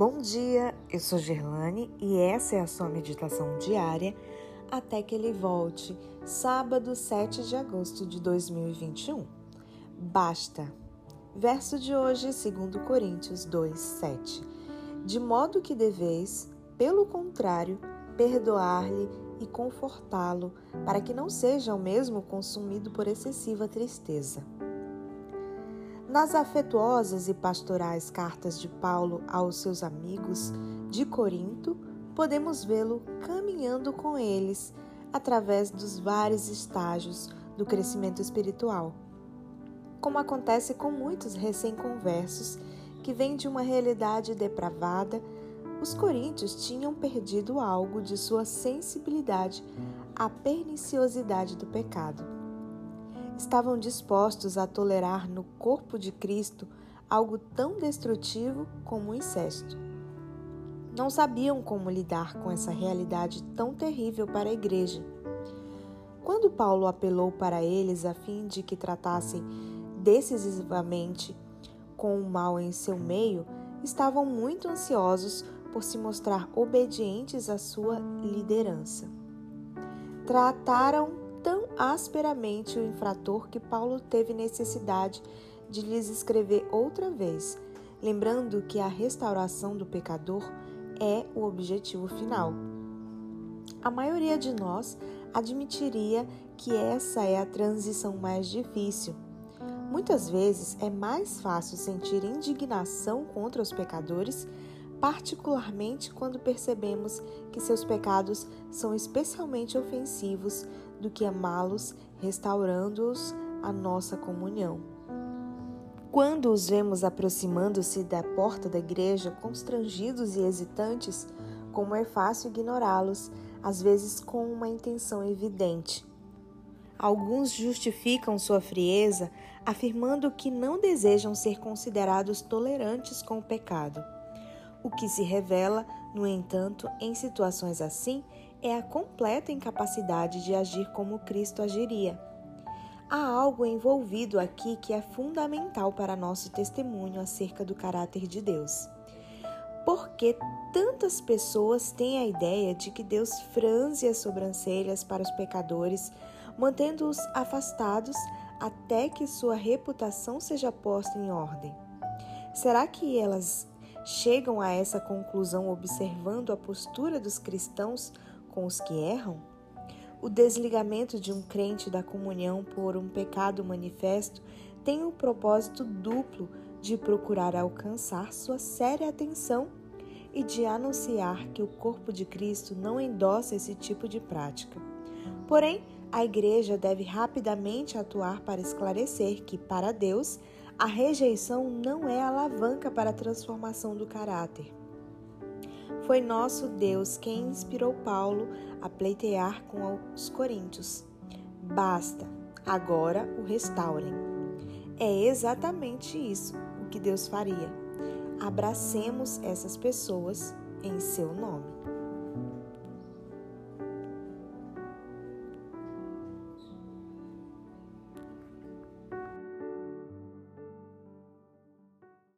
Bom dia, eu sou Gerlane e essa é a sua meditação diária até que ele volte, sábado 7 de agosto de 2021. Basta. Verso de hoje, 2 Coríntios 2, 7. De modo que deveis, pelo contrário, perdoar-lhe e confortá-lo, para que não seja o mesmo consumido por excessiva tristeza. Nas afetuosas e pastorais cartas de Paulo aos seus amigos de Corinto, podemos vê-lo caminhando com eles através dos vários estágios do crescimento espiritual. Como acontece com muitos recém-conversos que vêm de uma realidade depravada, os coríntios tinham perdido algo de sua sensibilidade à perniciosidade do pecado estavam dispostos a tolerar no corpo de Cristo algo tão destrutivo como o incesto. Não sabiam como lidar com essa realidade tão terrível para a igreja. Quando Paulo apelou para eles a fim de que tratassem decisivamente com o mal em seu meio, estavam muito ansiosos por se mostrar obedientes à sua liderança. Trataram asperamente o infrator que Paulo teve necessidade de lhes escrever outra vez, lembrando que a restauração do pecador é o objetivo final. A maioria de nós admitiria que essa é a transição mais difícil. Muitas vezes é mais fácil sentir indignação contra os pecadores, particularmente quando percebemos que seus pecados são especialmente ofensivos do que amá-los, restaurando-os à nossa comunhão. Quando os vemos aproximando-se da porta da igreja, constrangidos e hesitantes, como é fácil ignorá-los, às vezes com uma intenção evidente. Alguns justificam sua frieza afirmando que não desejam ser considerados tolerantes com o pecado. O que se revela, no entanto, em situações assim, é a completa incapacidade de agir como Cristo agiria. Há algo envolvido aqui que é fundamental para nosso testemunho acerca do caráter de Deus. Porque tantas pessoas têm a ideia de que Deus franze as sobrancelhas para os pecadores, mantendo-os afastados até que sua reputação seja posta em ordem? Será que elas chegam a essa conclusão observando a postura dos cristãos com os que erram? O desligamento de um crente da comunhão por um pecado manifesto tem o propósito duplo de procurar alcançar sua séria atenção e de anunciar que o corpo de Cristo não endossa esse tipo de prática. Porém, a igreja deve rapidamente atuar para esclarecer que, para Deus, a rejeição não é alavanca para a transformação do caráter. Foi nosso Deus quem inspirou Paulo a pleitear com os coríntios. Basta, agora o restaurem. É exatamente isso o que Deus faria. Abracemos essas pessoas em seu nome.